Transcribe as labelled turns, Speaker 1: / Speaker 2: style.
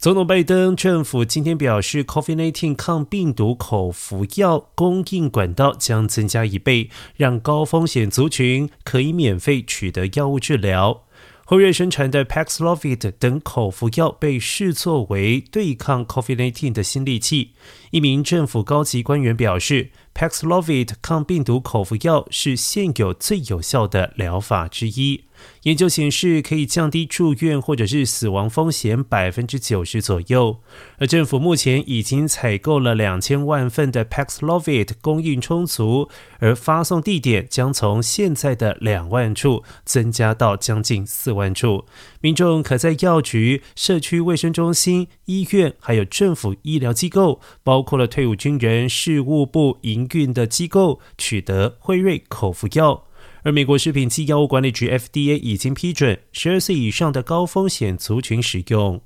Speaker 1: 总统拜登政府今天表示，COVID-19 抗病毒口服药供应管道将增加一倍，让高风险族群可以免费取得药物治疗。辉瑞生产的 Paxlovid 等口服药被视作为对抗 COVID-19 的新利器。一名政府高级官员表示，Paxlovid 抗病毒口服药是现有最有效的疗法之一。研究显示，可以降低住院或者是死亡风险百分之九十左右。而政府目前已经采购了两千万份的 Paxlovid，供应充足，而发送地点将从现在的两万处增加到将近四万处。民众可在药局、社区卫生中心、医院，还有政府医疗机构，包括了退伍军人事务部营菌的机构，取得辉瑞口服药。而美国食品及药物管理局 FDA 已经批准十二岁以上的高风险族群使用。